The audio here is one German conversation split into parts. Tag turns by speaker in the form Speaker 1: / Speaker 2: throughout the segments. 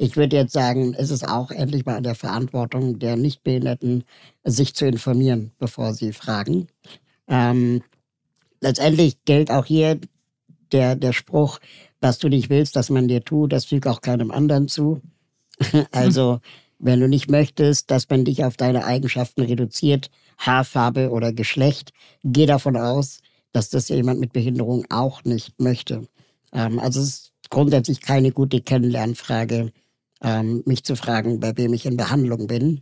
Speaker 1: Ich würde jetzt sagen, es ist auch endlich mal an der Verantwortung der Nichtbehinderten, sich zu informieren, bevor sie fragen. Ähm, letztendlich gilt auch hier der, der Spruch, was du nicht willst, dass man dir tut, das fügt auch keinem anderen zu. also, wenn du nicht möchtest, dass man dich auf deine Eigenschaften reduziert, Haarfarbe oder Geschlecht, geh davon aus, dass das jemand mit Behinderung auch nicht möchte. Ähm, also es ist grundsätzlich keine gute Kennenlernfrage, ähm, mich zu fragen, bei wem ich in Behandlung bin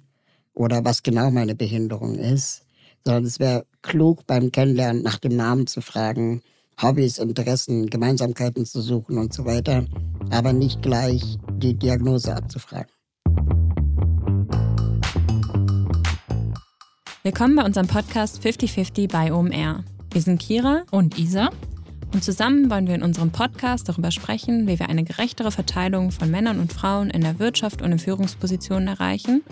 Speaker 1: oder was genau meine Behinderung ist, sondern es wäre klug beim Kennenlernen nach dem Namen zu fragen, Hobbys, Interessen, Gemeinsamkeiten zu suchen und so weiter, aber nicht gleich die Diagnose abzufragen.
Speaker 2: Willkommen bei unserem Podcast 5050 bei OMR. Wir sind Kira
Speaker 3: und Isa
Speaker 2: und zusammen wollen wir in unserem Podcast darüber sprechen, wie wir eine gerechtere Verteilung von Männern und Frauen in der Wirtschaft und in Führungspositionen erreichen,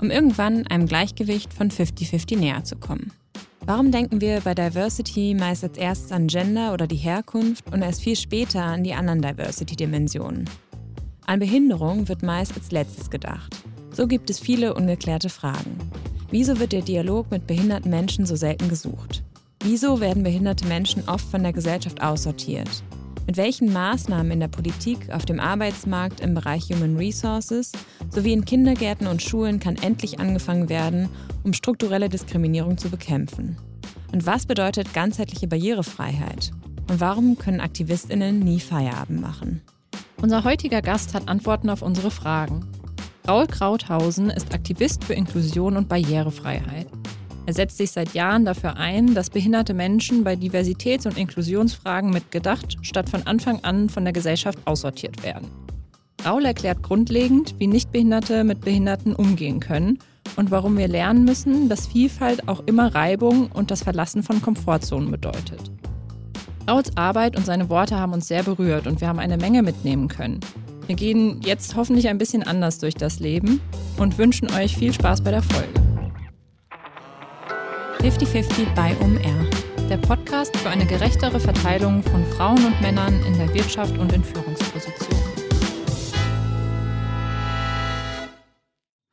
Speaker 2: um irgendwann einem Gleichgewicht von 50-50 näher zu kommen. Warum denken wir bei Diversity meist als erstes an Gender oder die Herkunft und erst viel später an die anderen Diversity-Dimensionen? An Behinderung wird meist als letztes gedacht. So gibt es viele ungeklärte Fragen. Wieso wird der Dialog mit behinderten Menschen so selten gesucht? Wieso werden behinderte Menschen oft von der Gesellschaft aussortiert? Mit welchen Maßnahmen in der Politik, auf dem Arbeitsmarkt, im Bereich Human Resources sowie in Kindergärten und Schulen kann endlich angefangen werden, um strukturelle Diskriminierung zu bekämpfen? Und was bedeutet ganzheitliche Barrierefreiheit? Und warum können Aktivistinnen nie Feierabend machen?
Speaker 3: Unser heutiger Gast hat Antworten auf unsere Fragen. Raul Krauthausen ist Aktivist für Inklusion und Barrierefreiheit. Er setzt sich seit Jahren dafür ein, dass behinderte Menschen bei Diversitäts- und Inklusionsfragen mitgedacht statt von Anfang an von der Gesellschaft aussortiert werden. Raul erklärt grundlegend, wie Nichtbehinderte mit Behinderten umgehen können und warum wir lernen müssen, dass Vielfalt auch immer Reibung und das Verlassen von Komfortzonen bedeutet. Rauls Arbeit und seine Worte haben uns sehr berührt und wir haben eine Menge mitnehmen können. Wir gehen jetzt hoffentlich ein bisschen anders durch das Leben und wünschen euch viel Spaß bei der Folge.
Speaker 2: 50-50 bei OMR.
Speaker 3: Der Podcast für eine gerechtere Verteilung von Frauen und Männern in der Wirtschaft und in Führungspositionen.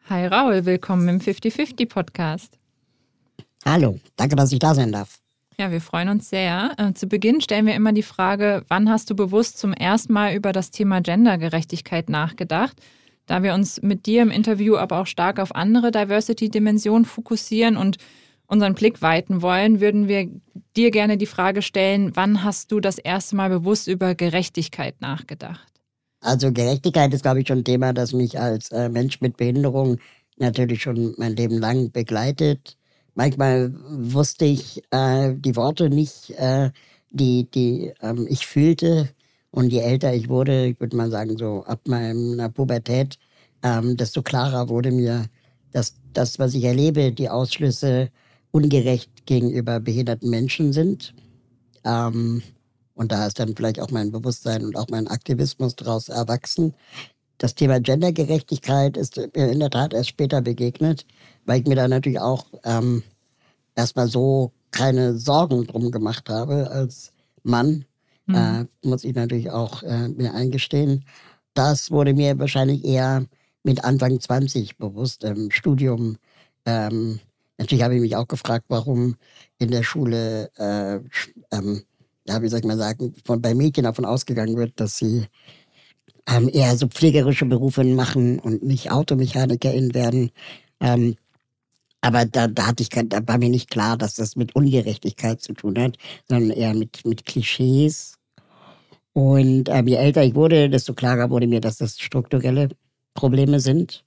Speaker 3: Hi Raul, willkommen im 50-50 Podcast.
Speaker 1: Hallo, danke, dass ich da sein darf.
Speaker 3: Ja, wir freuen uns sehr. Äh, zu Beginn stellen wir immer die Frage, wann hast du bewusst zum ersten Mal über das Thema Gendergerechtigkeit nachgedacht? Da wir uns mit dir im Interview aber auch stark auf andere Diversity-Dimensionen fokussieren und unseren Blick weiten wollen, würden wir dir gerne die Frage stellen, wann hast du das erste Mal bewusst über Gerechtigkeit nachgedacht?
Speaker 1: Also Gerechtigkeit ist, glaube ich, schon ein Thema, das mich als äh, Mensch mit Behinderung natürlich schon mein Leben lang begleitet. Manchmal wusste ich äh, die Worte nicht, äh, die, die ähm, ich fühlte. Und je älter ich wurde, ich würde mal sagen, so ab meiner Pubertät, ähm, desto klarer wurde mir, dass das, was ich erlebe, die Ausschlüsse ungerecht gegenüber behinderten Menschen sind. Ähm, und da ist dann vielleicht auch mein Bewusstsein und auch mein Aktivismus daraus erwachsen. Das Thema Gendergerechtigkeit ist mir in der Tat erst später begegnet, weil ich mir da natürlich auch ähm, erstmal so keine Sorgen drum gemacht habe als Mann. Mhm. Äh, muss ich natürlich auch äh, mir eingestehen. Das wurde mir wahrscheinlich eher mit Anfang 20 bewusst im Studium ähm, Natürlich habe ich mich auch gefragt, warum in der Schule, äh, ähm, ja, wie soll ich mal sagen, von, bei Mädchen davon ausgegangen wird, dass sie ähm, eher so pflegerische Berufe machen und nicht AutomechanikerInnen werden. Ähm, aber da, da hatte ich, da war mir nicht klar, dass das mit Ungerechtigkeit zu tun hat, sondern eher mit, mit Klischees. Und ähm, je älter ich wurde, desto klarer wurde mir, dass das strukturelle Probleme sind.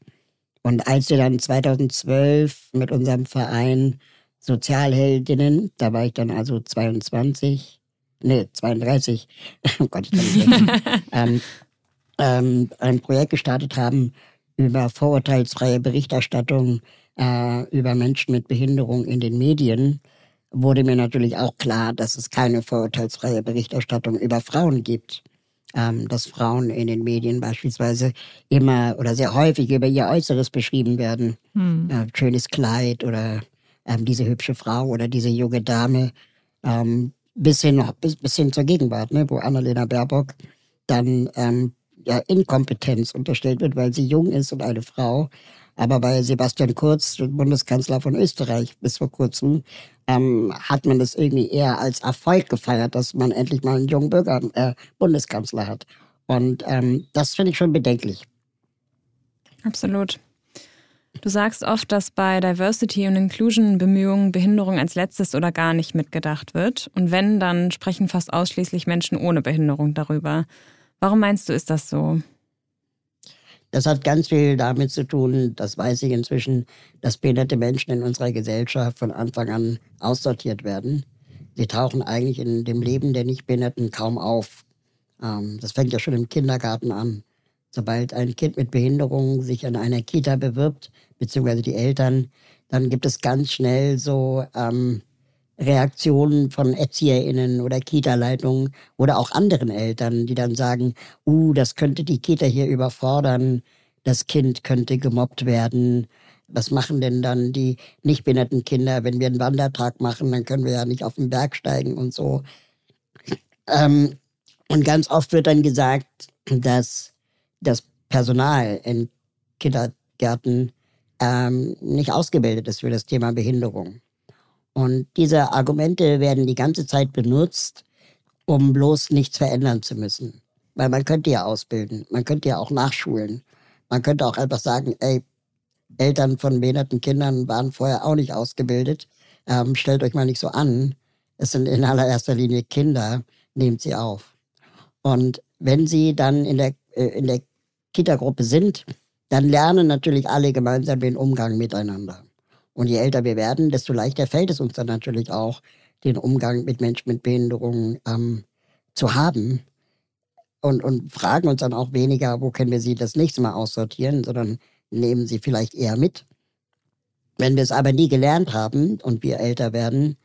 Speaker 1: Und als wir dann 2012 mit unserem Verein Sozialheldinnen, da war ich dann also 22, nee, 32, oh Gott, ich kann nicht ähm, ähm, ein Projekt gestartet haben über vorurteilsfreie Berichterstattung äh, über Menschen mit Behinderung in den Medien, wurde mir natürlich auch klar, dass es keine vorurteilsfreie Berichterstattung über Frauen gibt ähm, dass Frauen in den Medien beispielsweise immer oder sehr häufig über ihr Äußeres beschrieben werden. Hm. Äh, schönes Kleid oder ähm, diese hübsche Frau oder diese junge Dame. Ähm, bis, hin, bis, bis hin zur Gegenwart, ne, wo Annalena Baerbock dann ähm, ja, Inkompetenz unterstellt wird, weil sie jung ist und eine Frau. Aber bei Sebastian Kurz, Bundeskanzler von Österreich bis vor kurzem, ähm, hat man das irgendwie eher als Erfolg gefeiert, dass man endlich mal einen jungen Bürger, äh, Bundeskanzler hat. Und ähm, das finde ich schon bedenklich.
Speaker 2: Absolut. Du sagst oft, dass bei Diversity und Inclusion Bemühungen Behinderung als letztes oder gar nicht mitgedacht wird. Und wenn, dann sprechen fast ausschließlich Menschen ohne Behinderung darüber. Warum meinst du, ist das so?
Speaker 1: Das hat ganz viel damit zu tun, das weiß ich inzwischen, dass behinderte Menschen in unserer Gesellschaft von Anfang an aussortiert werden. Sie tauchen eigentlich in dem Leben der Nichtbehinderten kaum auf. Ähm, das fängt ja schon im Kindergarten an. Sobald ein Kind mit Behinderung sich an einer Kita bewirbt, beziehungsweise die Eltern, dann gibt es ganz schnell so ähm, Reaktionen von ErzieherInnen oder Kita-Leitungen oder auch anderen Eltern, die dann sagen, uh, das könnte die Kita hier überfordern, das Kind könnte gemobbt werden. Was machen denn dann die nicht behinderten Kinder, wenn wir einen Wandertag machen, dann können wir ja nicht auf den Berg steigen und so. Ähm, und ganz oft wird dann gesagt, dass das Personal in Kindergärten ähm, nicht ausgebildet ist für das Thema Behinderung. Und diese Argumente werden die ganze Zeit benutzt, um bloß nichts verändern zu müssen. Weil man könnte ja ausbilden, man könnte ja auch nachschulen. Man könnte auch einfach sagen, ey, Eltern von behinderten Kindern waren vorher auch nicht ausgebildet. Ähm, stellt euch mal nicht so an. Es sind in allererster Linie Kinder, nehmt sie auf. Und wenn sie dann in der, äh, in der Kita-Gruppe sind, dann lernen natürlich alle gemeinsam den Umgang miteinander. Und je älter wir werden, desto leichter fällt es uns dann natürlich auch, den Umgang mit Menschen mit Behinderungen ähm, zu haben. Und, und fragen uns dann auch weniger, wo können wir sie das nächste Mal aussortieren, sondern nehmen sie vielleicht eher mit. Wenn wir es aber nie gelernt haben und wir älter werden,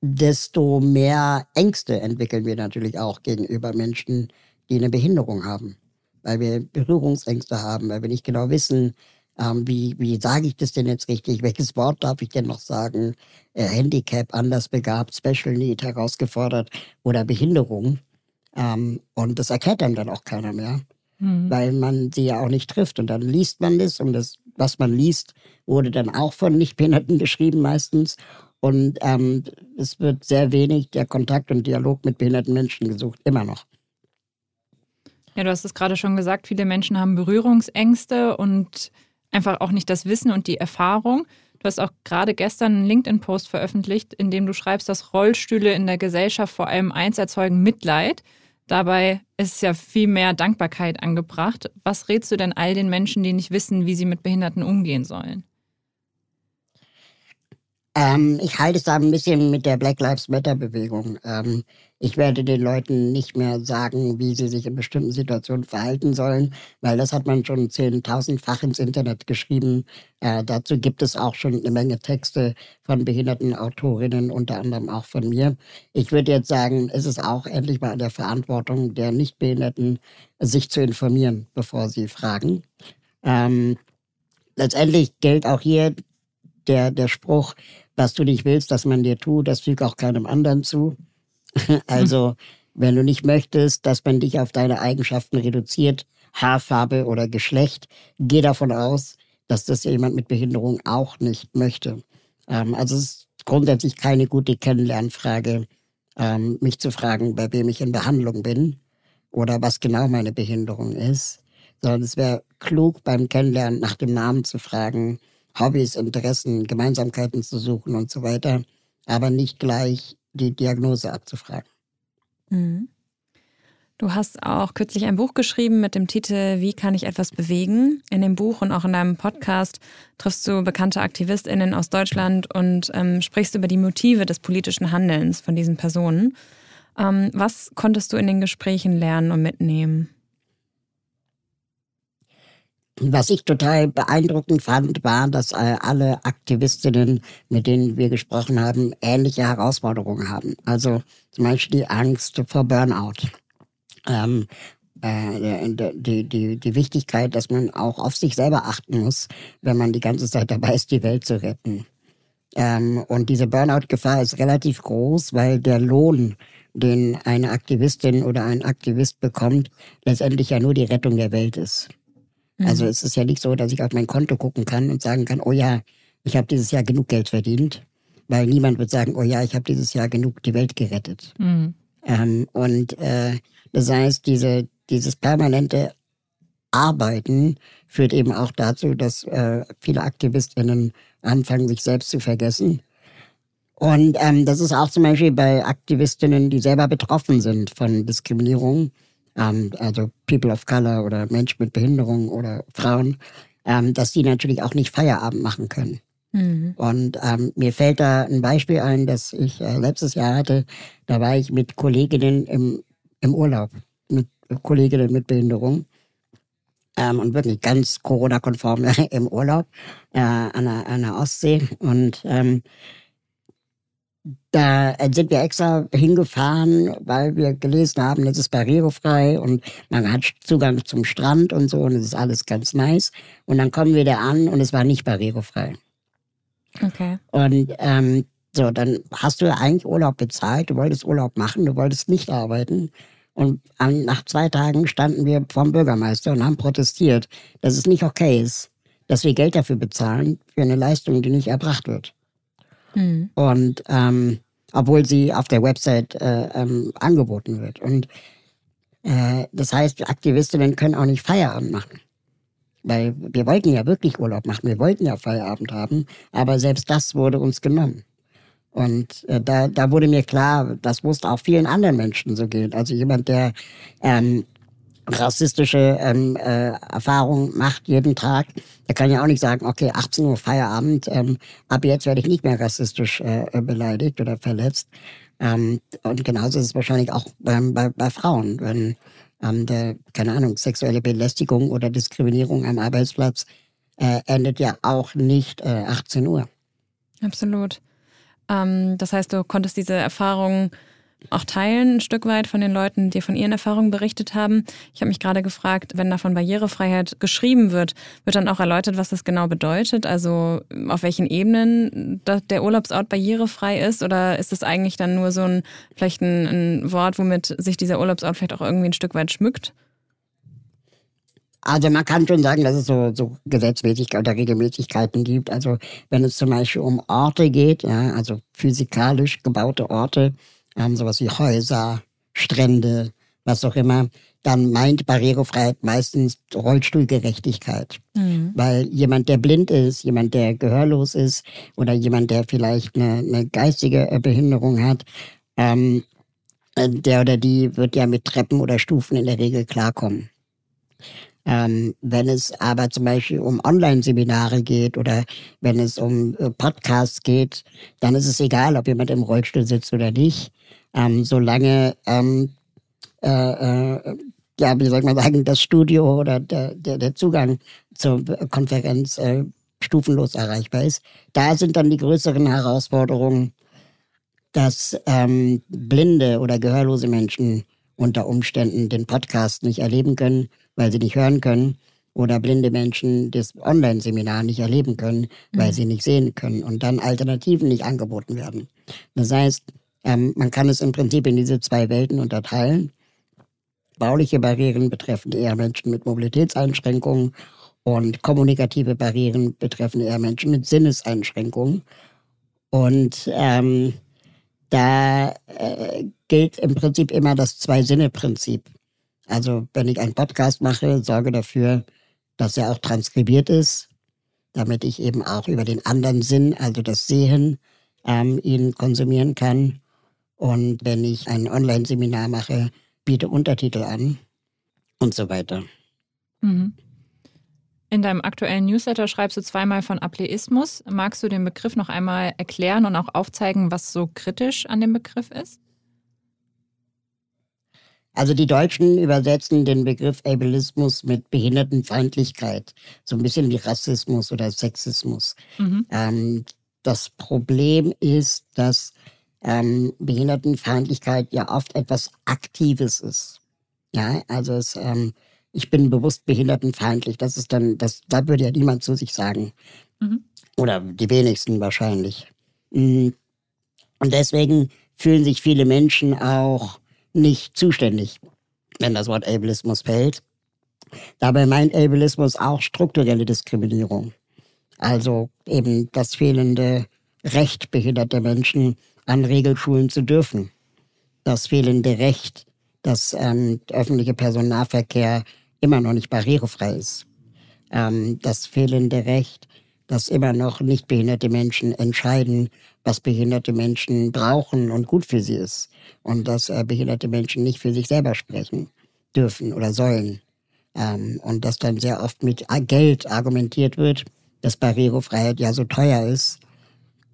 Speaker 1: desto mehr Ängste entwickeln wir natürlich auch gegenüber Menschen, die eine Behinderung haben weil wir Berührungsängste haben, weil wir nicht genau wissen, ähm, wie, wie sage ich das denn jetzt richtig? Welches Wort darf ich denn noch sagen? Äh, Handicap, anders begabt, Special Need, herausgefordert oder Behinderung. Ähm, und das erkennt einem dann auch keiner mehr, mhm. weil man sie ja auch nicht trifft. Und dann liest man das und das, was man liest, wurde dann auch von Nichtbehinderten geschrieben meistens. Und ähm, es wird sehr wenig der Kontakt und Dialog mit behinderten Menschen gesucht, immer noch.
Speaker 3: Ja, du hast es gerade schon gesagt, viele Menschen haben Berührungsängste und einfach auch nicht das Wissen und die Erfahrung. Du hast auch gerade gestern einen LinkedIn-Post veröffentlicht, in dem du schreibst, dass Rollstühle in der Gesellschaft vor allem eins erzeugen, Mitleid. Dabei ist ja viel mehr Dankbarkeit angebracht. Was rätst du denn all den Menschen, die nicht wissen, wie sie mit Behinderten umgehen sollen?
Speaker 1: Ähm, ich halte es da ein bisschen mit der Black Lives Matter-Bewegung. Ähm, ich werde den Leuten nicht mehr sagen, wie sie sich in bestimmten Situationen verhalten sollen, weil das hat man schon zehntausendfach ins Internet geschrieben. Äh, dazu gibt es auch schon eine Menge Texte von behinderten Autorinnen, unter anderem auch von mir. Ich würde jetzt sagen, es ist auch endlich mal an der Verantwortung der Nichtbehinderten, sich zu informieren, bevor sie fragen. Ähm, letztendlich gilt auch hier der, der Spruch, was du nicht willst, dass man dir tut, das fügt auch keinem anderen zu. also, wenn du nicht möchtest, dass man dich auf deine Eigenschaften reduziert, Haarfarbe oder Geschlecht, geh davon aus, dass das jemand mit Behinderung auch nicht möchte. Ähm, also es ist grundsätzlich keine gute Kennenlernfrage, ähm, mich zu fragen, bei wem ich in Behandlung bin oder was genau meine Behinderung ist, sondern es wäre klug beim Kennenlernen nach dem Namen zu fragen, Hobbys, Interessen, Gemeinsamkeiten zu suchen und so weiter, aber nicht gleich die Diagnose abzufragen.
Speaker 2: Mhm. Du hast auch kürzlich ein Buch geschrieben mit dem Titel Wie kann ich etwas bewegen? In dem Buch und auch in deinem Podcast triffst du bekannte AktivistInnen aus Deutschland und ähm, sprichst über die Motive des politischen Handelns von diesen Personen. Ähm, was konntest du in den Gesprächen lernen und mitnehmen?
Speaker 1: Was ich total beeindruckend fand, war, dass äh, alle Aktivistinnen, mit denen wir gesprochen haben, ähnliche Herausforderungen haben. Also zum Beispiel die Angst vor Burnout. Ähm, äh, die, die, die Wichtigkeit, dass man auch auf sich selber achten muss, wenn man die ganze Zeit dabei ist, die Welt zu retten. Ähm, und diese Burnout-Gefahr ist relativ groß, weil der Lohn den eine Aktivistin oder ein Aktivist bekommt, letztendlich ja nur die Rettung der Welt ist. Mhm. Also es ist ja nicht so, dass ich auf mein Konto gucken kann und sagen kann, oh ja, ich habe dieses Jahr genug Geld verdient, weil niemand wird sagen, oh ja, ich habe dieses Jahr genug die Welt gerettet. Mhm. Ähm, und äh, das heißt, diese, dieses permanente Arbeiten führt eben auch dazu, dass äh, viele AktivistInnen anfangen, sich selbst zu vergessen. Und ähm, das ist auch zum Beispiel bei Aktivistinnen, die selber betroffen sind von Diskriminierung, ähm, also People of Color oder Menschen mit Behinderung oder Frauen, ähm, dass die natürlich auch nicht Feierabend machen können. Mhm. Und ähm, mir fällt da ein Beispiel ein, das ich äh, letztes Jahr hatte. Da war ich mit Kolleginnen im, im Urlaub, mit Kolleginnen mit Behinderung ähm, und wirklich ganz Corona-konform im Urlaub äh, an, der, an der Ostsee. Und ähm, da sind wir extra hingefahren, weil wir gelesen haben, es ist barrierefrei und man hat Zugang zum Strand und so und es ist alles ganz nice. Und dann kommen wir da an und es war nicht barrierefrei.
Speaker 2: Okay.
Speaker 1: Und ähm, so, dann hast du ja eigentlich Urlaub bezahlt, du wolltest Urlaub machen, du wolltest nicht arbeiten. Und nach zwei Tagen standen wir vom Bürgermeister und haben protestiert, dass es nicht okay ist, dass wir Geld dafür bezahlen, für eine Leistung, die nicht erbracht wird. Mhm. Und ähm, obwohl sie auf der Website äh, ähm, angeboten wird. Und äh, das heißt, Aktivistinnen können auch nicht Feierabend machen. Weil wir wollten ja wirklich Urlaub machen, wir wollten ja Feierabend haben, aber selbst das wurde uns genommen. Und äh, da, da wurde mir klar, das muss auch vielen anderen Menschen so gehen. Also jemand, der ähm, rassistische ähm, äh, Erfahrungen macht jeden Tag, der kann ja auch nicht sagen, okay, 18 Uhr Feierabend, ähm, ab jetzt werde ich nicht mehr rassistisch äh, beleidigt oder verletzt. Ähm, und genauso ist es wahrscheinlich auch beim, bei, bei Frauen, wenn ähm, der, keine Ahnung, sexuelle Belästigung oder Diskriminierung am Arbeitsplatz äh, endet ja auch nicht äh, 18 Uhr.
Speaker 2: Absolut. Ähm, das heißt, du konntest diese Erfahrungen auch teilen, ein Stück weit von den Leuten, die von ihren Erfahrungen berichtet haben. Ich habe mich gerade gefragt, wenn da von Barrierefreiheit geschrieben wird, wird dann auch erläutert, was das genau bedeutet? Also auf welchen Ebenen der Urlaubsort barrierefrei ist? Oder ist es eigentlich dann nur so ein, vielleicht ein, ein Wort, womit sich dieser Urlaubsort vielleicht auch irgendwie ein Stück weit schmückt?
Speaker 1: Also man kann schon sagen, dass es so, so Gesetzmäßigkeiten oder Regelmäßigkeiten gibt. Also wenn es zum Beispiel um Orte geht, ja, also physikalisch gebaute Orte, ähm, sowas wie Häuser, Strände, was auch immer, dann meint Barrierefreiheit meistens Rollstuhlgerechtigkeit. Mhm. Weil jemand, der blind ist, jemand, der gehörlos ist oder jemand, der vielleicht eine, eine geistige Behinderung hat, ähm, äh, der oder die wird ja mit Treppen oder Stufen in der Regel klarkommen. Ähm, wenn es aber zum Beispiel um Online-Seminare geht oder wenn es um äh, Podcasts geht, dann ist es egal, ob jemand im Rollstuhl sitzt oder nicht, ähm, solange ähm, äh, äh, ja, wie soll man sagen, das Studio oder der, der, der Zugang zur Konferenz äh, stufenlos erreichbar ist. Da sind dann die größeren Herausforderungen, dass ähm, blinde oder gehörlose Menschen unter Umständen den Podcast nicht erleben können weil sie nicht hören können oder blinde Menschen das Online-Seminar nicht erleben können, weil mhm. sie nicht sehen können und dann Alternativen nicht angeboten werden. Das heißt, ähm, man kann es im Prinzip in diese zwei Welten unterteilen. Bauliche Barrieren betreffen eher Menschen mit Mobilitätseinschränkungen und kommunikative Barrieren betreffen eher Menschen mit Sinneseinschränkungen. Und ähm, da äh, gilt im Prinzip immer das Zwei-Sinne-Prinzip. Also wenn ich einen Podcast mache, sorge dafür, dass er auch transkribiert ist, damit ich eben auch über den anderen Sinn, also das Sehen, ähm, ihn konsumieren kann. Und wenn ich ein Online-Seminar mache, biete Untertitel an und so weiter. Mhm.
Speaker 3: In deinem aktuellen Newsletter schreibst du zweimal von Ableismus. Magst du den Begriff noch einmal erklären und auch aufzeigen, was so kritisch an dem Begriff ist?
Speaker 1: Also die Deutschen übersetzen den Begriff Ableismus mit Behindertenfeindlichkeit, so ein bisschen wie Rassismus oder Sexismus. Mhm. Ähm, das Problem ist, dass ähm, Behindertenfeindlichkeit ja oft etwas Aktives ist. Ja, also es, ähm, ich bin bewusst behindertenfeindlich. Das ist dann, das, da würde ja niemand zu sich sagen. Mhm. Oder die wenigsten wahrscheinlich. Mm. Und deswegen fühlen sich viele Menschen auch nicht zuständig, wenn das Wort Ableismus fällt. Dabei meint Ableismus auch strukturelle Diskriminierung. Also eben das fehlende Recht behinderter Menschen an Regelschulen zu dürfen. Das fehlende Recht, dass ähm, der öffentliche Personennahverkehr immer noch nicht barrierefrei ist. Ähm, das fehlende Recht, dass immer noch nicht behinderte Menschen entscheiden, was behinderte Menschen brauchen und gut für sie ist. Und dass äh, behinderte Menschen nicht für sich selber sprechen dürfen oder sollen. Ähm, und dass dann sehr oft mit Geld argumentiert wird, dass Barrierefreiheit ja so teuer ist.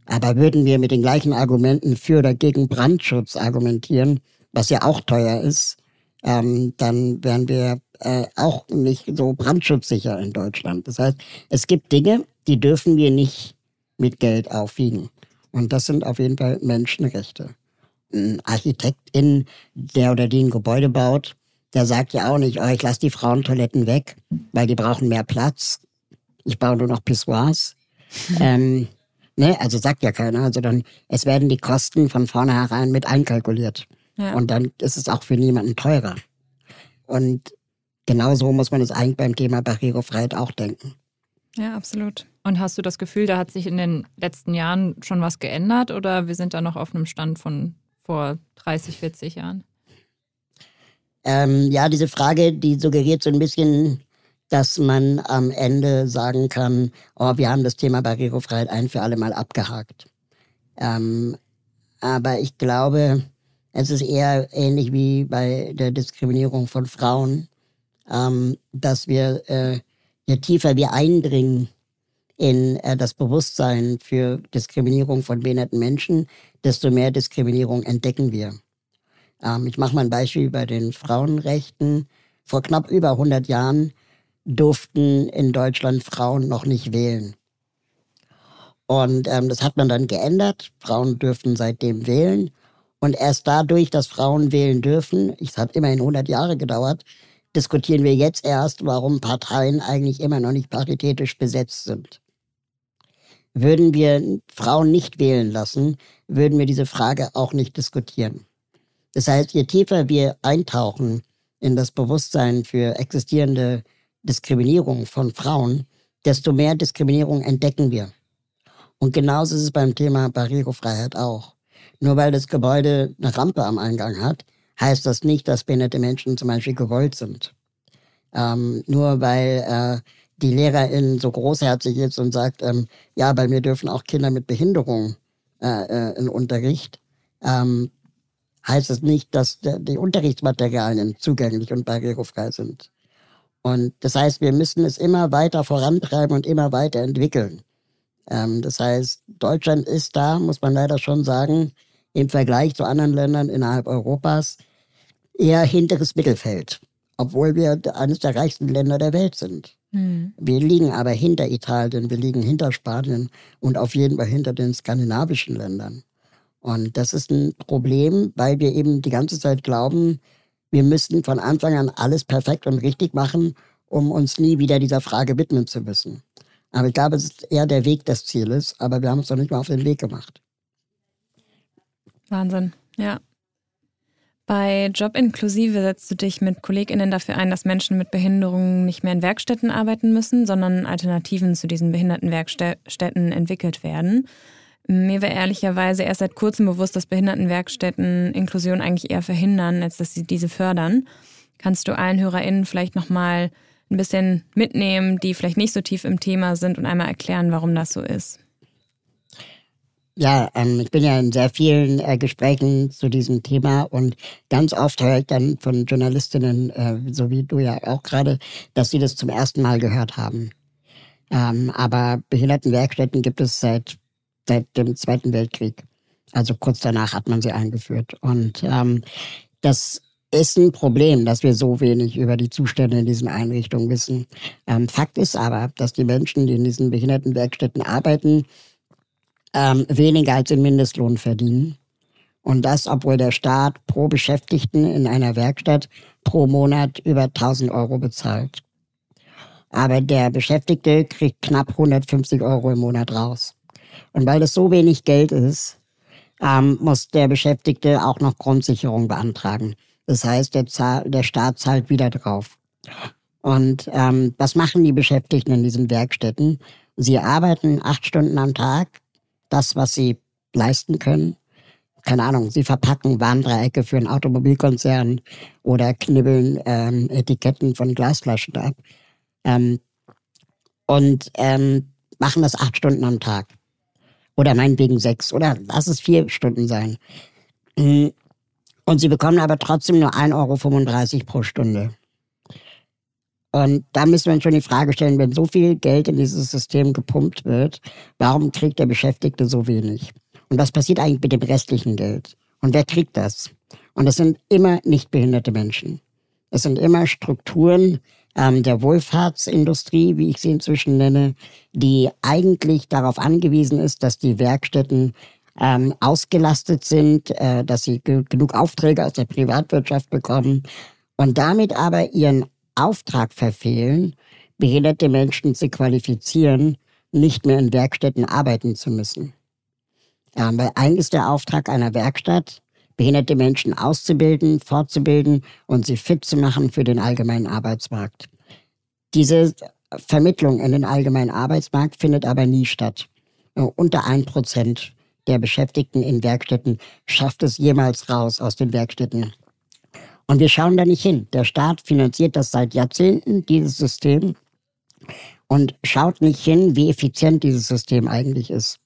Speaker 1: Aber würden wir mit den gleichen Argumenten für oder gegen Brandschutz argumentieren, was ja auch teuer ist, ähm, dann wären wir äh, auch nicht so brandschutzsicher in Deutschland. Das heißt, es gibt Dinge, die dürfen wir nicht mit Geld aufwiegen. Und das sind auf jeden Fall Menschenrechte. Ein Architektin, der oder die ein Gebäude baut, der sagt ja auch nicht, oh, ich lasse die Frauentoiletten weg, weil die brauchen mehr Platz. Ich baue nur noch Pissoirs. ähm, ne, also sagt ja keiner. Also dann, es werden die Kosten von vornherein mit einkalkuliert. Ja. Und dann ist es auch für niemanden teurer. Und genauso muss man es eigentlich beim Thema Barrierefreiheit auch denken.
Speaker 3: Ja, absolut. Und hast du das Gefühl, da hat sich in den letzten Jahren schon was geändert oder wir sind da noch auf einem Stand von vor 30, 40 Jahren?
Speaker 1: Ähm, ja, diese Frage, die suggeriert so ein bisschen, dass man am Ende sagen kann, oh, wir haben das Thema Barrierefreiheit ein für alle Mal abgehakt. Ähm, aber ich glaube, es ist eher ähnlich wie bei der Diskriminierung von Frauen, ähm, dass wir, äh, je tiefer wir eindringen in äh, das Bewusstsein für Diskriminierung von behinderten Menschen, desto mehr Diskriminierung entdecken wir. Ähm, ich mache mal ein Beispiel bei den Frauenrechten. Vor knapp über 100 Jahren durften in Deutschland Frauen noch nicht wählen. Und ähm, das hat man dann geändert. Frauen dürften seitdem wählen. Und erst dadurch, dass Frauen wählen dürfen, es hat immerhin 100 Jahre gedauert, diskutieren wir jetzt erst, warum Parteien eigentlich immer noch nicht paritätisch besetzt sind. Würden wir Frauen nicht wählen lassen, würden wir diese Frage auch nicht diskutieren. Das heißt, je tiefer wir eintauchen in das Bewusstsein für existierende Diskriminierung von Frauen, desto mehr Diskriminierung entdecken wir. Und genauso ist es beim Thema Barrierefreiheit auch. Nur weil das Gebäude eine Rampe am Eingang hat, heißt das nicht, dass behinderte Menschen zum Beispiel gewollt sind. Ähm, nur weil äh, die Lehrerin so großherzig ist und sagt, ähm, ja, bei mir dürfen auch Kinder mit Behinderung äh, äh, in Unterricht, ähm, heißt es nicht, dass die Unterrichtsmaterialien zugänglich und barrierefrei sind. Und das heißt, wir müssen es immer weiter vorantreiben und immer weiter entwickeln. Ähm, das heißt, Deutschland ist da, muss man leider schon sagen, im Vergleich zu anderen Ländern innerhalb Europas eher hinteres Mittelfeld, obwohl wir eines der reichsten Länder der Welt sind. Mhm. Wir liegen aber hinter Italien, wir liegen hinter Spanien und auf jeden Fall hinter den skandinavischen Ländern. Und das ist ein Problem, weil wir eben die ganze Zeit glauben, wir müssten von Anfang an alles perfekt und richtig machen, um uns nie wieder dieser Frage widmen zu müssen. Aber ich glaube, es ist eher der Weg des Zieles, aber wir haben es noch nicht mal auf den Weg gemacht.
Speaker 2: Wahnsinn, ja. Bei Job Inklusive setzt du dich mit KollegInnen dafür ein, dass Menschen mit Behinderungen nicht mehr in Werkstätten arbeiten müssen, sondern Alternativen zu diesen Behindertenwerkstätten entwickelt werden. Mir wäre ehrlicherweise erst seit kurzem bewusst, dass Behindertenwerkstätten Inklusion eigentlich eher verhindern, als dass sie diese fördern. Kannst du allen HörerInnen vielleicht nochmal ein bisschen mitnehmen, die vielleicht nicht so tief im Thema sind und einmal erklären, warum das so ist?
Speaker 1: Ja, ähm, ich bin ja in sehr vielen äh, Gesprächen zu diesem Thema und ganz oft höre ich dann von Journalistinnen, äh, so wie du ja auch gerade, dass sie das zum ersten Mal gehört haben. Ähm, aber Behindertenwerkstätten gibt es seit, seit dem Zweiten Weltkrieg. Also kurz danach hat man sie eingeführt. Und ähm, das ist ein Problem, dass wir so wenig über die Zustände in diesen Einrichtungen wissen. Ähm, Fakt ist aber, dass die Menschen, die in diesen Behindertenwerkstätten arbeiten, ähm, weniger als den Mindestlohn verdienen. Und das, obwohl der Staat pro Beschäftigten in einer Werkstatt pro Monat über 1000 Euro bezahlt. Aber der Beschäftigte kriegt knapp 150 Euro im Monat raus. Und weil das so wenig Geld ist, ähm, muss der Beschäftigte auch noch Grundsicherung beantragen. Das heißt, der, Zahl, der Staat zahlt wieder drauf. Und ähm, was machen die Beschäftigten in diesen Werkstätten? Sie arbeiten acht Stunden am Tag, das, was sie leisten können. Keine Ahnung, sie verpacken Warndreiecke für einen Automobilkonzern oder knibbeln ähm, Etiketten von Glasflaschen ab. Ähm, und ähm, machen das acht Stunden am Tag. Oder meinetwegen sechs. Oder lass es vier Stunden sein. Mm. Und sie bekommen aber trotzdem nur 1,35 Euro pro Stunde. Und da müssen wir uns schon die Frage stellen, wenn so viel Geld in dieses System gepumpt wird, warum kriegt der Beschäftigte so wenig? Und was passiert eigentlich mit dem restlichen Geld? Und wer kriegt das? Und das sind immer nicht behinderte Menschen. Es sind immer Strukturen ähm, der Wohlfahrtsindustrie, wie ich sie inzwischen nenne, die eigentlich darauf angewiesen ist, dass die Werkstätten ähm, ausgelastet sind, äh, dass sie ge genug Aufträge aus der Privatwirtschaft bekommen und damit aber ihren Auftrag verfehlen, behinderte Menschen zu qualifizieren, nicht mehr in Werkstätten arbeiten zu müssen. Ja, weil eigentlich ist der Auftrag einer Werkstatt, behinderte Menschen auszubilden, fortzubilden und sie fit zu machen für den allgemeinen Arbeitsmarkt. Diese Vermittlung in den allgemeinen Arbeitsmarkt findet aber nie statt. Unter ein Prozent der Beschäftigten in Werkstätten schafft es jemals raus aus den Werkstätten. Und wir schauen da nicht hin. Der Staat finanziert das seit Jahrzehnten, dieses System, und schaut nicht hin, wie effizient dieses System eigentlich ist.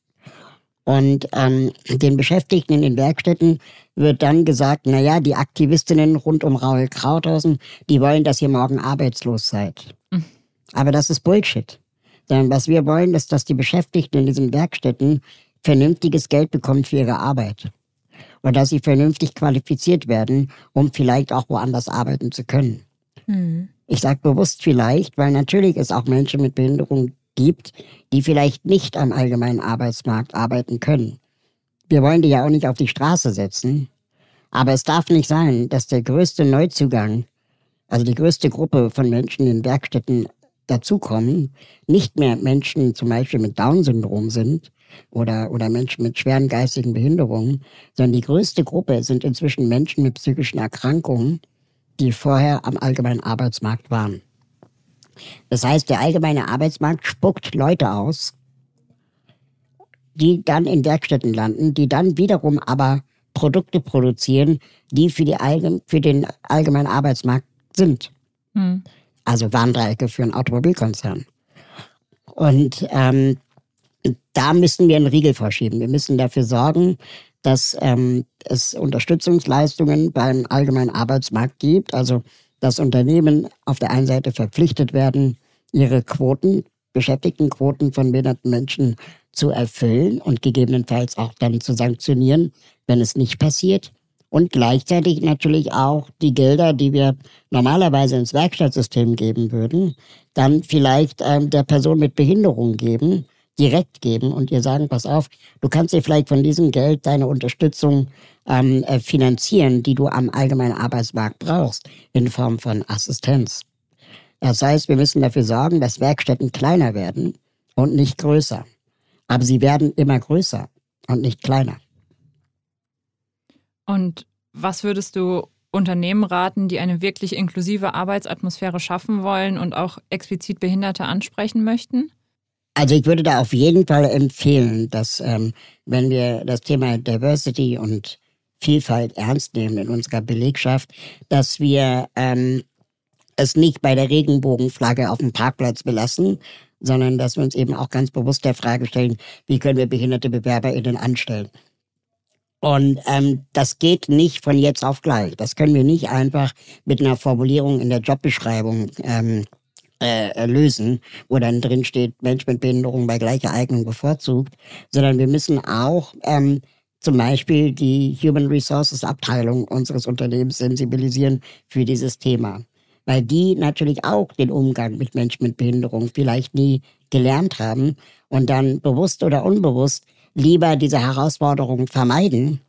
Speaker 1: Und ähm, den Beschäftigten in den Werkstätten wird dann gesagt, na ja, die Aktivistinnen rund um Raul Krauthausen, die wollen, dass ihr morgen arbeitslos seid. Mhm. Aber das ist Bullshit. Denn was wir wollen, ist, dass die Beschäftigten in diesen Werkstätten vernünftiges Geld bekommen für ihre Arbeit oder dass sie vernünftig qualifiziert werden, um vielleicht auch woanders arbeiten zu können. Mhm. Ich sage bewusst vielleicht, weil natürlich es auch Menschen mit Behinderung gibt, die vielleicht nicht am allgemeinen Arbeitsmarkt arbeiten können. Wir wollen die ja auch nicht auf die Straße setzen, aber es darf nicht sein, dass der größte Neuzugang, also die größte Gruppe von Menschen in Werkstätten dazukommen, nicht mehr Menschen zum Beispiel mit Down-Syndrom sind, oder, oder Menschen mit schweren geistigen Behinderungen, sondern die größte Gruppe sind inzwischen Menschen mit psychischen Erkrankungen, die vorher am allgemeinen Arbeitsmarkt waren. Das heißt, der allgemeine Arbeitsmarkt spuckt Leute aus, die dann in Werkstätten landen, die dann wiederum aber Produkte produzieren, die für, die Allgeme für den allgemeinen Arbeitsmarkt sind. Hm. Also Warndreiecke für einen Automobilkonzern. Und ähm, da müssen wir einen Riegel vorschieben. Wir müssen dafür sorgen, dass ähm, es Unterstützungsleistungen beim allgemeinen Arbeitsmarkt gibt. Also dass Unternehmen auf der einen Seite verpflichtet werden, ihre Quoten, Beschäftigtenquoten von behinderten Menschen zu erfüllen und gegebenenfalls auch dann zu sanktionieren, wenn es nicht passiert. Und gleichzeitig natürlich auch die Gelder, die wir normalerweise ins Werkstattsystem geben würden, dann vielleicht ähm, der Person mit Behinderung geben, direkt geben und ihr sagen, pass auf, du kannst dir vielleicht von diesem Geld deine Unterstützung ähm, äh, finanzieren, die du am allgemeinen Arbeitsmarkt brauchst, in Form von Assistenz. Das heißt, wir müssen dafür sorgen, dass Werkstätten kleiner werden und nicht größer. Aber sie werden immer größer und nicht kleiner.
Speaker 3: Und was würdest du Unternehmen raten, die eine wirklich inklusive Arbeitsatmosphäre schaffen wollen und auch explizit Behinderte ansprechen möchten?
Speaker 1: Also ich würde da auf jeden Fall empfehlen, dass ähm, wenn wir das Thema Diversity und Vielfalt ernst nehmen in unserer Belegschaft, dass wir ähm, es nicht bei der Regenbogenflagge auf dem Parkplatz belassen, sondern dass wir uns eben auch ganz bewusst der Frage stellen, wie können wir behinderte BewerberInnen anstellen. Und ähm, das geht nicht von jetzt auf gleich. Das können wir nicht einfach mit einer Formulierung in der Jobbeschreibung ähm, äh, lösen, wo dann drin steht, Mensch mit Behinderung bei gleicher Eignung bevorzugt, sondern wir müssen auch ähm, zum Beispiel die Human Resources Abteilung unseres Unternehmens sensibilisieren für dieses Thema. Weil die natürlich auch den Umgang mit Menschen mit Behinderung vielleicht nie gelernt haben und dann bewusst oder unbewusst lieber diese Herausforderungen vermeiden,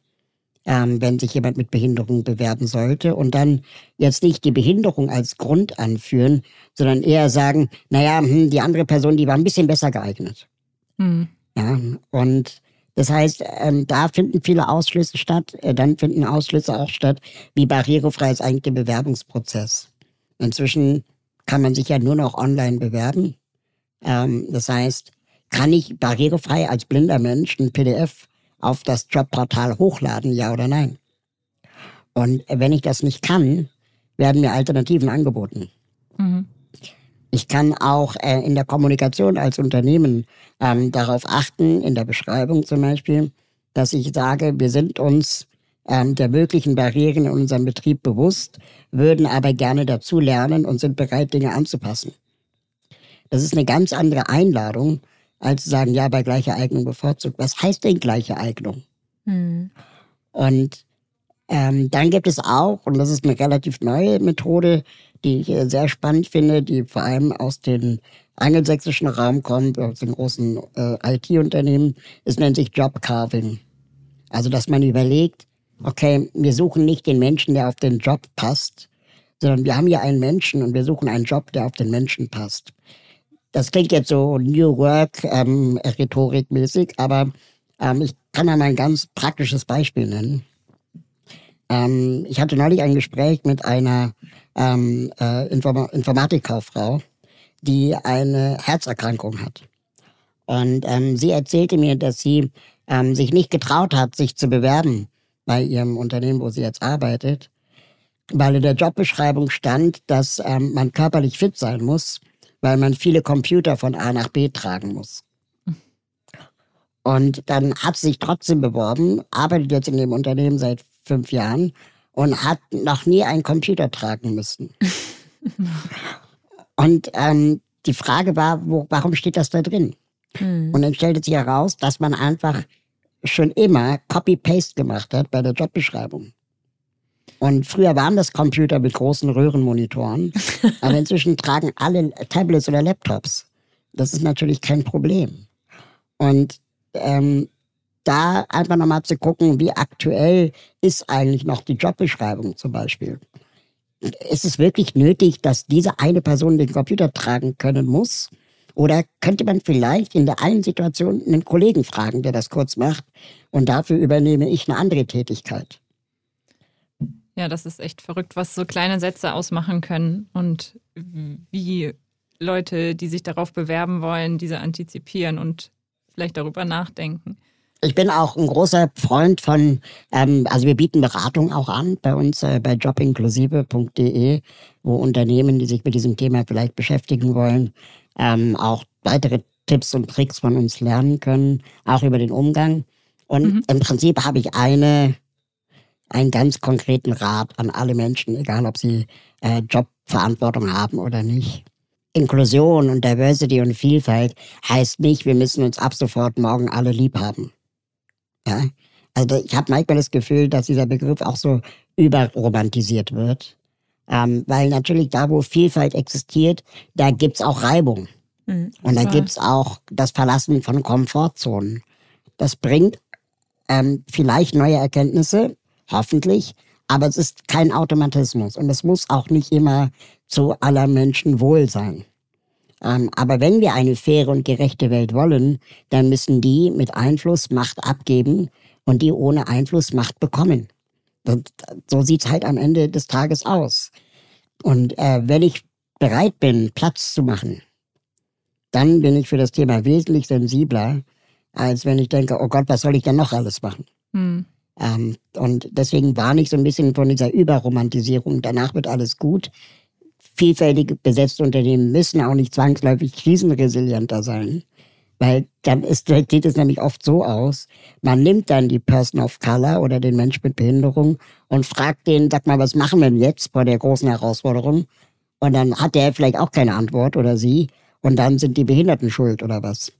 Speaker 1: ähm, wenn sich jemand mit Behinderung bewerben sollte und dann jetzt nicht die Behinderung als Grund anführen, sondern eher sagen, naja, hm, die andere Person, die war ein bisschen besser geeignet. Mhm. Ja, und Das heißt, ähm, da finden viele Ausschlüsse statt. Äh, dann finden Ausschlüsse auch statt, wie barrierefrei ist eigentlich der Bewerbungsprozess. Inzwischen kann man sich ja nur noch online bewerben. Ähm, das heißt, kann ich barrierefrei als blinder Mensch ein PDF auf das Jobportal hochladen, ja oder nein? Und wenn ich das nicht kann, werden mir Alternativen angeboten. Mhm. Ich kann auch äh, in der Kommunikation als Unternehmen ähm, darauf achten, in der Beschreibung zum Beispiel, dass ich sage, wir sind uns ähm, der möglichen Barrieren in unserem Betrieb bewusst, würden aber gerne dazu lernen und sind bereit, Dinge anzupassen. Das ist eine ganz andere Einladung, als zu sagen, ja, bei gleicher Eignung bevorzugt. Was heißt denn gleiche Eignung? Hm. Und ähm, dann gibt es auch, und das ist eine relativ neue Methode, die ich äh, sehr spannend finde, die vor allem aus dem angelsächsischen Raum kommt, aus den großen äh, IT-Unternehmen. Es nennt sich Job Carving. Also, dass man überlegt, okay, wir suchen nicht den Menschen, der auf den Job passt, sondern wir haben hier einen Menschen und wir suchen einen Job, der auf den Menschen passt. Das klingt jetzt so New Work ähm, rhetorikmäßig, aber ähm, ich kann mal ein ganz praktisches Beispiel nennen. Ähm, ich hatte neulich ein Gespräch mit einer ähm, äh, Inform Informatikkauffrau, die eine Herzerkrankung hat. Und ähm, sie erzählte mir, dass sie ähm, sich nicht getraut hat, sich zu bewerben bei ihrem Unternehmen, wo sie jetzt arbeitet, weil in der Jobbeschreibung stand, dass ähm, man körperlich fit sein muss, weil man viele Computer von A nach B tragen muss. Und dann hat sie sich trotzdem beworben, arbeitet jetzt in dem Unternehmen seit fünf Jahren und hat noch nie einen Computer tragen müssen. und ähm, die Frage war, wo, warum steht das da drin? Mhm. Und dann stellte sich heraus, dass man einfach schon immer Copy-Paste gemacht hat bei der Jobbeschreibung. Und früher waren das Computer mit großen Röhrenmonitoren, aber inzwischen tragen alle Tablets oder Laptops. Das ist natürlich kein Problem. Und ähm, da einfach nochmal zu gucken, wie aktuell ist eigentlich noch die Jobbeschreibung zum Beispiel. Ist es wirklich nötig, dass diese eine Person den Computer tragen können muss? Oder könnte man vielleicht in der einen Situation einen Kollegen fragen, der das kurz macht und dafür übernehme ich eine andere Tätigkeit?
Speaker 3: Ja, das ist echt verrückt, was so kleine Sätze ausmachen können und wie Leute, die sich darauf bewerben wollen, diese antizipieren und vielleicht darüber nachdenken.
Speaker 1: Ich bin auch ein großer Freund von, ähm, also wir bieten Beratung auch an bei uns äh, bei jobinklusive.de, wo Unternehmen, die sich mit diesem Thema vielleicht beschäftigen wollen, ähm, auch weitere Tipps und Tricks von uns lernen können, auch über den Umgang. Und mhm. im Prinzip habe ich eine, einen ganz konkreten Rat an alle Menschen, egal ob sie äh, Jobverantwortung haben oder nicht. Inklusion und Diversity und Vielfalt heißt nicht, wir müssen uns ab sofort morgen alle lieb haben. Ja? Also ich habe manchmal das Gefühl, dass dieser Begriff auch so überromantisiert wird. Ähm, weil natürlich da, wo Vielfalt existiert, da gibt's auch Reibung. Mhm, und da gibt's auch das Verlassen von Komfortzonen. Das bringt ähm, vielleicht neue Erkenntnisse, hoffentlich, aber es ist kein Automatismus und es muss auch nicht immer zu aller Menschen wohl sein. Ähm, aber wenn wir eine faire und gerechte Welt wollen, dann müssen die mit Einfluss Macht abgeben und die ohne Einfluss Macht bekommen. Und so sieht's halt am Ende des Tages aus. Und äh, wenn ich bereit bin, Platz zu machen, dann bin ich für das Thema wesentlich sensibler, als wenn ich denke, oh Gott, was soll ich denn noch alles machen? Hm. Ähm, und deswegen warne ich so ein bisschen von dieser Überromantisierung. Danach wird alles gut vielfältig besetzte Unternehmen müssen auch nicht zwangsläufig krisenresilienter sein. Weil dann ist, sieht es nämlich oft so aus, man nimmt dann die Person of Color oder den Mensch mit Behinderung und fragt den, sag mal, was machen wir denn jetzt vor der großen Herausforderung? Und dann hat der vielleicht auch keine Antwort oder sie. Und dann sind die Behinderten schuld oder was.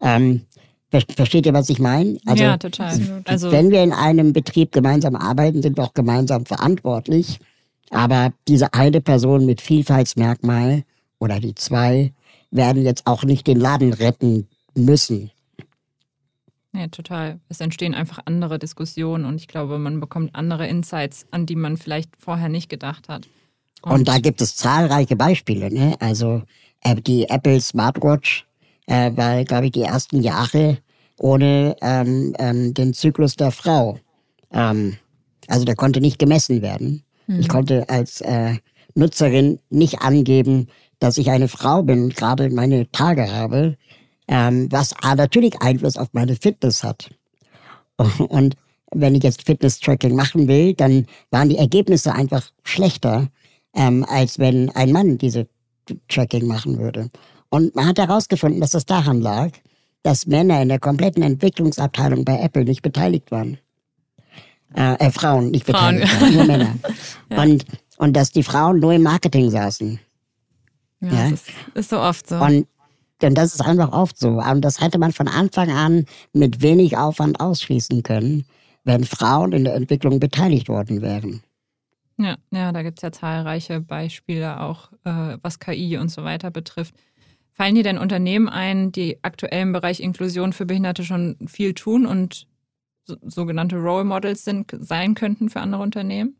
Speaker 1: Ähm, versteht ihr, was ich meine?
Speaker 3: Also, ja, total.
Speaker 1: Also, wenn wir in einem Betrieb gemeinsam arbeiten, sind wir auch gemeinsam verantwortlich. Aber diese eine Person mit Vielfaltsmerkmal oder die zwei werden jetzt auch nicht den Laden retten müssen.
Speaker 3: Ja, total. Es entstehen einfach andere Diskussionen und ich glaube, man bekommt andere Insights, an die man vielleicht vorher nicht gedacht hat.
Speaker 1: Und, und da gibt es zahlreiche Beispiele. Ne? Also äh, die Apple Smartwatch äh, war, glaube ich, die ersten Jahre ohne ähm, ähm, den Zyklus der Frau. Ähm, also der konnte nicht gemessen werden. Mhm. Ich konnte als äh, Nutzerin nicht angeben, dass ich eine Frau bin gerade meine Tage habe, ähm, was natürlich Einfluss auf meine Fitness hat. Und wenn ich jetzt Fitness-Tracking machen will, dann waren die Ergebnisse einfach schlechter, ähm, als wenn ein Mann diese Tracking machen würde. Und man hat herausgefunden, dass das daran lag, dass Männer in der kompletten Entwicklungsabteilung bei Apple nicht beteiligt waren. Äh, äh Frauen nicht Frauen. beteiligt waren, nur Männer. ja. Und, und dass die Frauen nur im Marketing saßen.
Speaker 2: Ja, ja? Das ist, ist so oft so.
Speaker 1: Und denn das ist einfach oft so. Und das hätte man von Anfang an mit wenig Aufwand ausschließen können, wenn Frauen in der Entwicklung beteiligt worden wären.
Speaker 3: Ja, ja da gibt es ja zahlreiche Beispiele, auch äh, was KI und so weiter betrifft. Fallen dir denn Unternehmen ein, die aktuell im Bereich Inklusion für Behinderte schon viel tun und so, sogenannte Role Models sind, sein könnten für andere Unternehmen?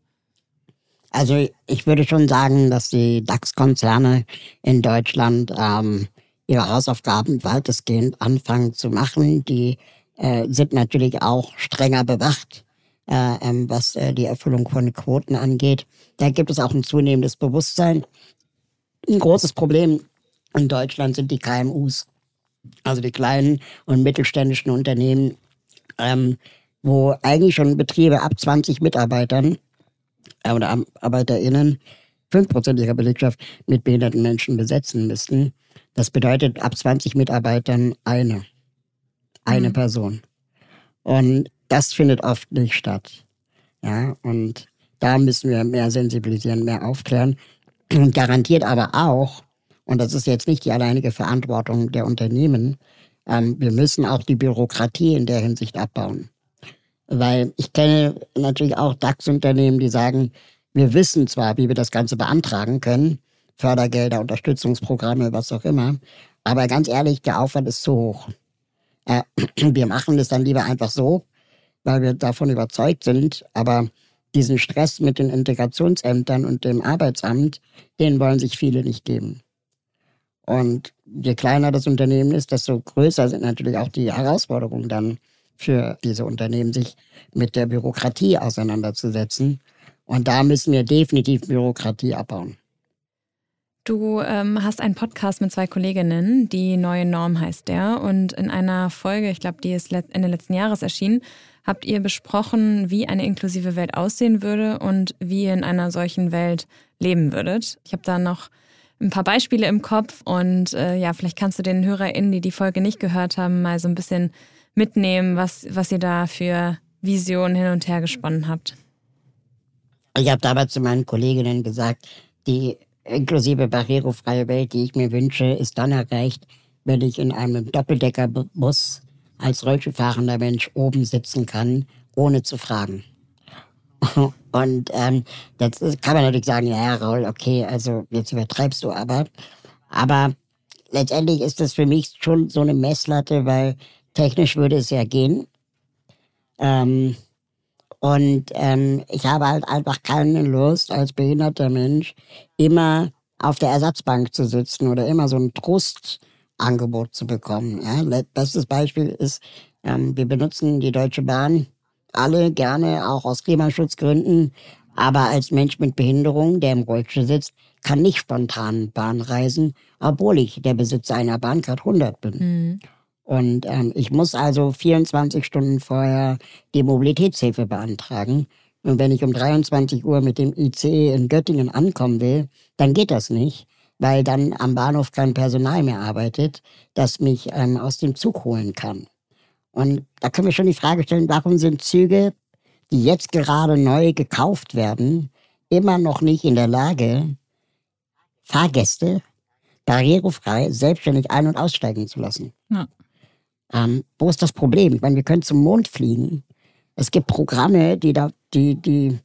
Speaker 1: Also ich würde schon sagen, dass die DAX-Konzerne in Deutschland ähm, ihre Hausaufgaben weitestgehend anfangen zu machen. Die äh, sind natürlich auch strenger bewacht, äh, ähm, was äh, die Erfüllung von Quoten angeht. Da gibt es auch ein zunehmendes Bewusstsein. Ein großes Problem in Deutschland sind die KMUs, also die kleinen und mittelständischen Unternehmen, ähm, wo eigentlich schon Betriebe ab 20 Mitarbeitern äh, oder ArbeiterInnen 5% ihrer Belegschaft mit behinderten Menschen besetzen müssten. Das bedeutet ab 20 Mitarbeitern eine. Eine mhm. Person. Und das findet oft nicht statt. Ja, und da müssen wir mehr sensibilisieren, mehr aufklären. Und garantiert aber auch, und das ist jetzt nicht die alleinige Verantwortung der Unternehmen, ähm, wir müssen auch die Bürokratie in der Hinsicht abbauen. Weil ich kenne natürlich auch DAX-Unternehmen, die sagen, wir wissen zwar, wie wir das Ganze beantragen können, Fördergelder, Unterstützungsprogramme, was auch immer, aber ganz ehrlich, der Aufwand ist zu hoch. Äh, wir machen das dann lieber einfach so, weil wir davon überzeugt sind, aber diesen Stress mit den Integrationsämtern und dem Arbeitsamt, den wollen sich viele nicht geben. Und je kleiner das Unternehmen ist, desto größer sind natürlich auch die Herausforderungen dann für diese Unternehmen, sich mit der Bürokratie auseinanderzusetzen. Und da müssen wir definitiv Bürokratie abbauen.
Speaker 2: Du ähm, hast einen Podcast mit zwei Kolleginnen, die neue Norm heißt der. Und in einer Folge, ich glaube, die ist Ende letzten Jahres erschienen, habt ihr besprochen, wie eine inklusive Welt aussehen würde und wie ihr in einer solchen Welt leben würdet. Ich habe da noch ein paar Beispiele im Kopf und äh, ja, vielleicht kannst du den HörerInnen, die die Folge nicht gehört haben, mal so ein bisschen mitnehmen, was, was ihr da für Visionen hin und her gesponnen habt.
Speaker 1: Ich habe damals zu meinen Kolleginnen gesagt, die inklusive barrierefreie Welt, die ich mir wünsche, ist dann erreicht, wenn ich in einem Doppeldeckerbus als Rollstuhlfahrender Mensch oben sitzen kann, ohne zu fragen. Und ähm, das kann man natürlich sagen, ja, Raul, okay, also jetzt übertreibst du aber. Aber letztendlich ist das für mich schon so eine Messlatte, weil technisch würde es ja gehen. Ähm, und ähm, ich habe halt einfach keine Lust, als behinderter Mensch immer auf der Ersatzbank zu sitzen oder immer so ein Trostangebot zu bekommen. Ja? Bestes Beispiel ist, ähm, wir benutzen die Deutsche Bahn alle gerne, auch aus Klimaschutzgründen. Aber als Mensch mit Behinderung, der im Rollstuhl sitzt, kann nicht spontan Bahn reisen, obwohl ich der Besitzer einer Bahncard 100 bin. Mhm. Und ähm, ich muss also 24 Stunden vorher die Mobilitätshilfe beantragen. Und wenn ich um 23 Uhr mit dem ICE in Göttingen ankommen will, dann geht das nicht, weil dann am Bahnhof kein Personal mehr arbeitet, das mich ähm, aus dem Zug holen kann. Und da können wir schon die Frage stellen, warum sind Züge, die jetzt gerade neu gekauft werden, immer noch nicht in der Lage, Fahrgäste barrierefrei selbstständig ein- und aussteigen zu lassen? Ja. Ähm, wo ist das Problem? Ich meine, wir können zum Mond fliegen. Es gibt Programme, die da, die, die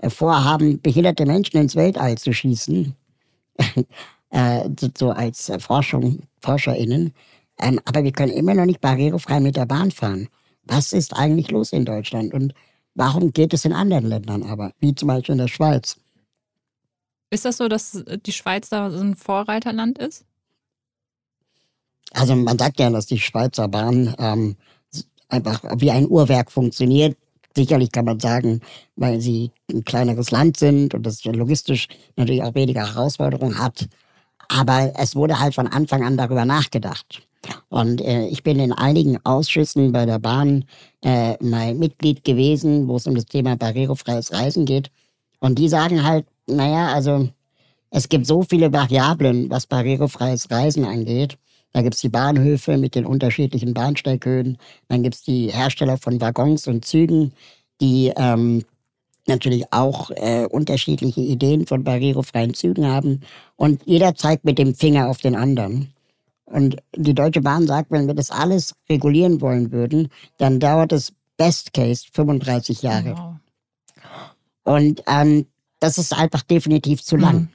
Speaker 1: äh, vorhaben, behinderte Menschen ins Weltall zu schießen. äh, so als Forschung, ForscherInnen. Ähm, aber wir können immer noch nicht barrierefrei mit der Bahn fahren. Was ist eigentlich los in Deutschland und warum geht es in anderen Ländern aber, wie zum Beispiel in der Schweiz?
Speaker 3: Ist das so, dass die Schweiz da so ein Vorreiterland ist?
Speaker 1: Also man sagt ja, dass die Schweizer Bahn ähm, einfach wie ein Uhrwerk funktioniert. Sicherlich kann man sagen, weil sie ein kleineres Land sind und das logistisch natürlich auch weniger Herausforderungen hat. Aber es wurde halt von Anfang an darüber nachgedacht. Und äh, ich bin in einigen Ausschüssen bei der Bahn äh, mal Mitglied gewesen, wo es um das Thema barrierefreies Reisen geht. Und die sagen halt, naja, also es gibt so viele Variablen, was barrierefreies Reisen angeht. Da gibt's die Bahnhöfe mit den unterschiedlichen Bahnsteighöhen. Dann gibt's die Hersteller von Waggons und Zügen, die ähm, natürlich auch äh, unterschiedliche Ideen von barrierefreien Zügen haben. Und jeder zeigt mit dem Finger auf den anderen. Und die Deutsche Bahn sagt, wenn wir das alles regulieren wollen würden, dann dauert es Best Case 35 Jahre. Wow. Und ähm, das ist einfach definitiv zu lang. Mhm.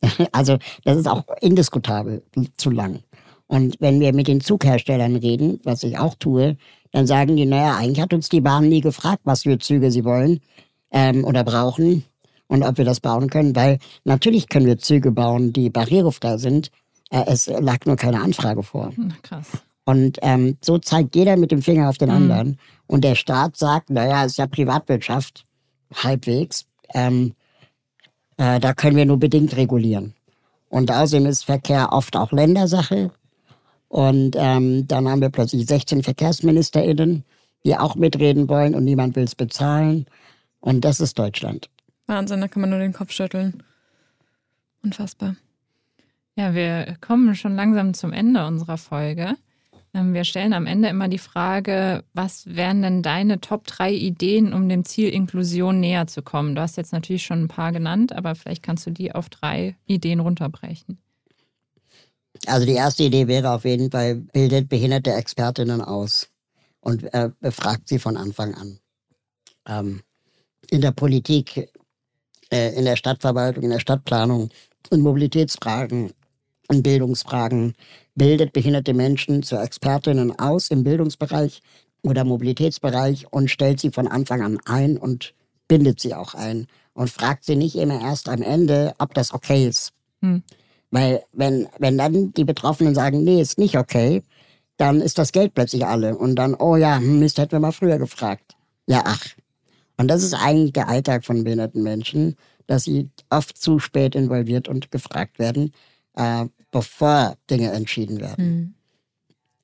Speaker 1: Also das ist auch indiskutabel zu lang. Und wenn wir mit den Zugherstellern reden, was ich auch tue, dann sagen die, naja, eigentlich hat uns die Bahn nie gefragt, was für Züge sie wollen ähm, oder brauchen und ob wir das bauen können, weil natürlich können wir Züge bauen, die barrierefrei sind. Äh, es lag nur keine Anfrage vor.
Speaker 3: Hm, krass.
Speaker 1: Und ähm, so zeigt jeder mit dem Finger auf den mhm. anderen. Und der Staat sagt, naja, es ist ja Privatwirtschaft, halbwegs. Ähm, äh, da können wir nur bedingt regulieren. Und außerdem ist Verkehr oft auch Ländersache. Und ähm, dann haben wir plötzlich 16 VerkehrsministerInnen, die auch mitreden wollen und niemand will es bezahlen. Und das ist Deutschland.
Speaker 2: Wahnsinn, da kann man nur den Kopf schütteln. Unfassbar.
Speaker 3: Ja, wir kommen schon langsam zum Ende unserer Folge. Ähm, wir stellen am Ende immer die Frage, was wären denn deine Top 3 Ideen, um dem Ziel Inklusion näher zu kommen? Du hast jetzt natürlich schon ein paar genannt, aber vielleicht kannst du die auf drei Ideen runterbrechen.
Speaker 1: Also die erste Idee wäre auf jeden Fall, bildet behinderte Expertinnen aus und äh, befragt sie von Anfang an. Ähm, in der Politik, äh, in der Stadtverwaltung, in der Stadtplanung, in Mobilitätsfragen, in Bildungsfragen, bildet behinderte Menschen zu Expertinnen aus im Bildungsbereich oder Mobilitätsbereich und stellt sie von Anfang an ein und bindet sie auch ein und fragt sie nicht immer erst am Ende, ob das okay ist. Hm. Weil wenn, wenn dann die Betroffenen sagen, nee, ist nicht okay, dann ist das Geld plötzlich alle. Und dann, oh ja, hm, Mist, hätten wir mal früher gefragt. Ja, ach. Und das ist eigentlich der Alltag von behinderten Menschen, dass sie oft zu spät involviert und gefragt werden, äh, bevor Dinge entschieden werden. Mhm.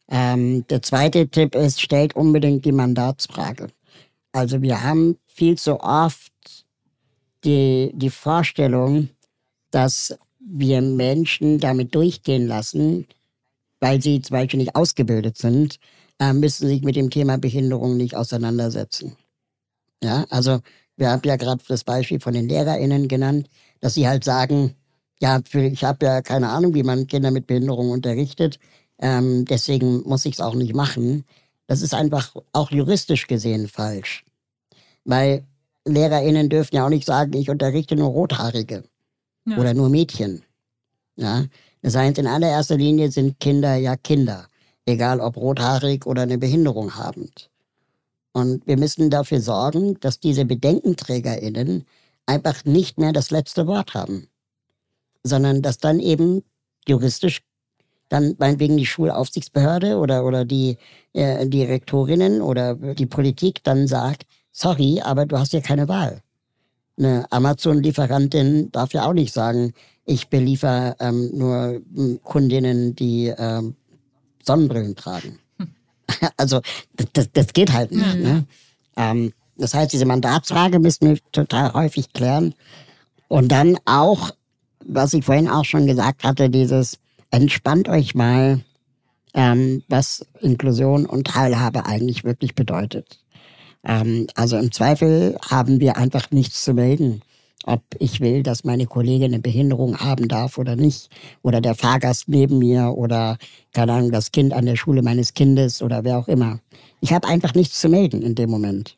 Speaker 1: Ähm, der zweite Tipp ist, stellt unbedingt die Mandatsfrage. Also wir haben viel zu oft die, die Vorstellung, dass wir Menschen damit durchgehen lassen, weil sie zum Beispiel nicht ausgebildet sind, äh, müssen sich mit dem Thema Behinderung nicht auseinandersetzen. Ja, also wir haben ja gerade das Beispiel von den LehrerInnen genannt, dass sie halt sagen, ja, ich habe ja keine Ahnung, wie man Kinder mit Behinderung unterrichtet, ähm, deswegen muss ich es auch nicht machen. Das ist einfach auch juristisch gesehen falsch. Weil LehrerInnen dürfen ja auch nicht sagen, ich unterrichte nur Rothaarige ja. oder nur Mädchen. Ja? Das heißt, in allererster Linie sind Kinder ja Kinder, egal ob rothaarig oder eine Behinderung habend. Und wir müssen dafür sorgen, dass diese BedenkenträgerInnen einfach nicht mehr das letzte Wort haben, sondern dass dann eben juristisch dann meinetwegen die Schulaufsichtsbehörde oder, oder die, äh, die Rektorinnen oder die Politik dann sagt, sorry, aber du hast ja keine Wahl. Eine Amazon-Lieferantin darf ja auch nicht sagen, ich beliefer ähm, nur hm, Kundinnen, die ähm, Sonnenbrillen tragen. also das, das geht halt nicht. Mhm. Ne? Ähm, das heißt, diese Mandatsfrage müssen wir total häufig klären. Und dann auch, was ich vorhin auch schon gesagt hatte, dieses entspannt euch mal, ähm, was Inklusion und Teilhabe eigentlich wirklich bedeutet. Ähm, also im Zweifel haben wir einfach nichts zu melden, ob ich will, dass meine Kollegin eine Behinderung haben darf oder nicht, oder der Fahrgast neben mir oder keine Ahnung, das Kind an der Schule meines Kindes oder wer auch immer. Ich habe einfach nichts zu melden in dem Moment.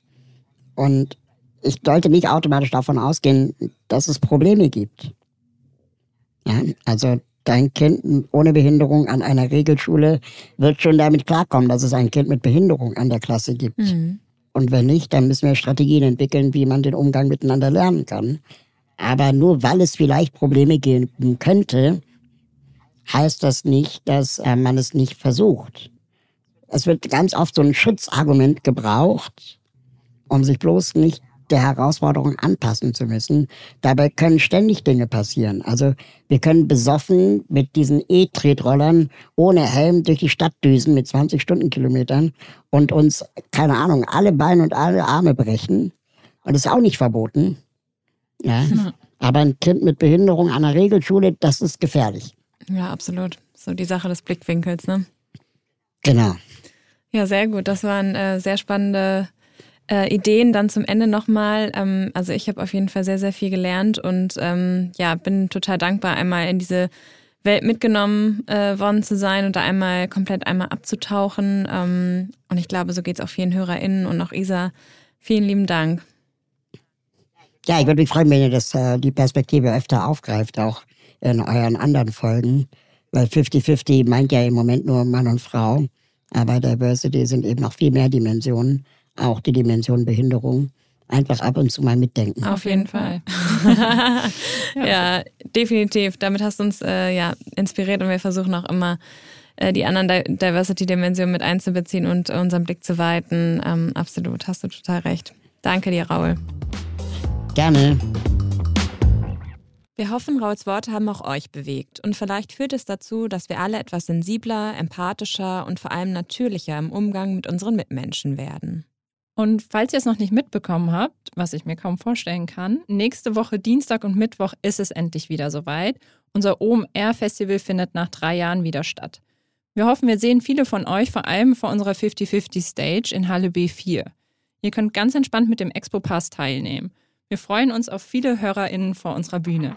Speaker 1: Und ich sollte nicht automatisch davon ausgehen, dass es Probleme gibt. Ja, also dein Kind ohne Behinderung an einer Regelschule wird schon damit klarkommen, dass es ein Kind mit Behinderung an der Klasse gibt. Mhm. Und wenn nicht, dann müssen wir Strategien entwickeln, wie man den Umgang miteinander lernen kann. Aber nur weil es vielleicht Probleme geben könnte, heißt das nicht, dass äh, man es nicht versucht. es wird ganz oft so ein Schutzargument gebraucht, um sich bloß nicht der Herausforderung anpassen zu müssen. Dabei können ständig Dinge passieren. Also wir können besoffen mit diesen E-Tretrollern ohne Helm durch die Stadt düsen mit 20 Stundenkilometern und uns, keine Ahnung, alle Beine und alle Arme brechen. Und das ist auch nicht verboten. Ja. Aber ein Kind mit Behinderung an der Regelschule, das ist gefährlich.
Speaker 2: Ja, absolut. So die Sache des Blickwinkels, ne?
Speaker 1: Genau.
Speaker 2: Ja, sehr gut. Das waren äh, sehr spannende äh, Ideen dann zum Ende nochmal. Ähm, also ich habe auf jeden Fall sehr, sehr viel gelernt und ähm, ja, bin total dankbar, einmal in diese Welt mitgenommen äh, worden zu sein und da einmal komplett einmal abzutauchen. Ähm, und ich glaube, so geht es auch vielen HörerInnen und auch Isa. Vielen lieben Dank.
Speaker 1: Ja, ich würde mich freuen, wenn ihr das, äh, die Perspektive öfter aufgreift, auch in euren anderen Folgen. Weil 50-50 meint ja im Moment nur Mann und Frau. Aber Diversity sind eben noch viel mehr Dimensionen auch die Dimension Behinderung einfach ab und zu mal mitdenken.
Speaker 2: Auf jeden Fall. ja. ja, definitiv. Damit hast du uns äh, ja inspiriert und wir versuchen auch immer äh, die anderen Diversity-Dimensionen mit einzubeziehen und unseren Blick zu weiten. Ähm, absolut, hast du total recht. Danke dir, Raul.
Speaker 1: Gerne.
Speaker 2: Wir hoffen, Rauls Worte haben auch euch bewegt und vielleicht führt es dazu, dass wir alle etwas sensibler, empathischer und vor allem natürlicher im Umgang mit unseren Mitmenschen werden.
Speaker 3: Und falls ihr es noch nicht mitbekommen habt, was ich mir kaum vorstellen kann, nächste Woche Dienstag und Mittwoch ist es endlich wieder soweit. Unser OMR Festival findet nach drei Jahren wieder statt. Wir hoffen, wir sehen viele von euch, vor allem vor unserer 50-50 Stage in Halle B4. Ihr könnt ganz entspannt mit dem Expo Pass teilnehmen. Wir freuen uns auf viele HörerInnen vor unserer Bühne.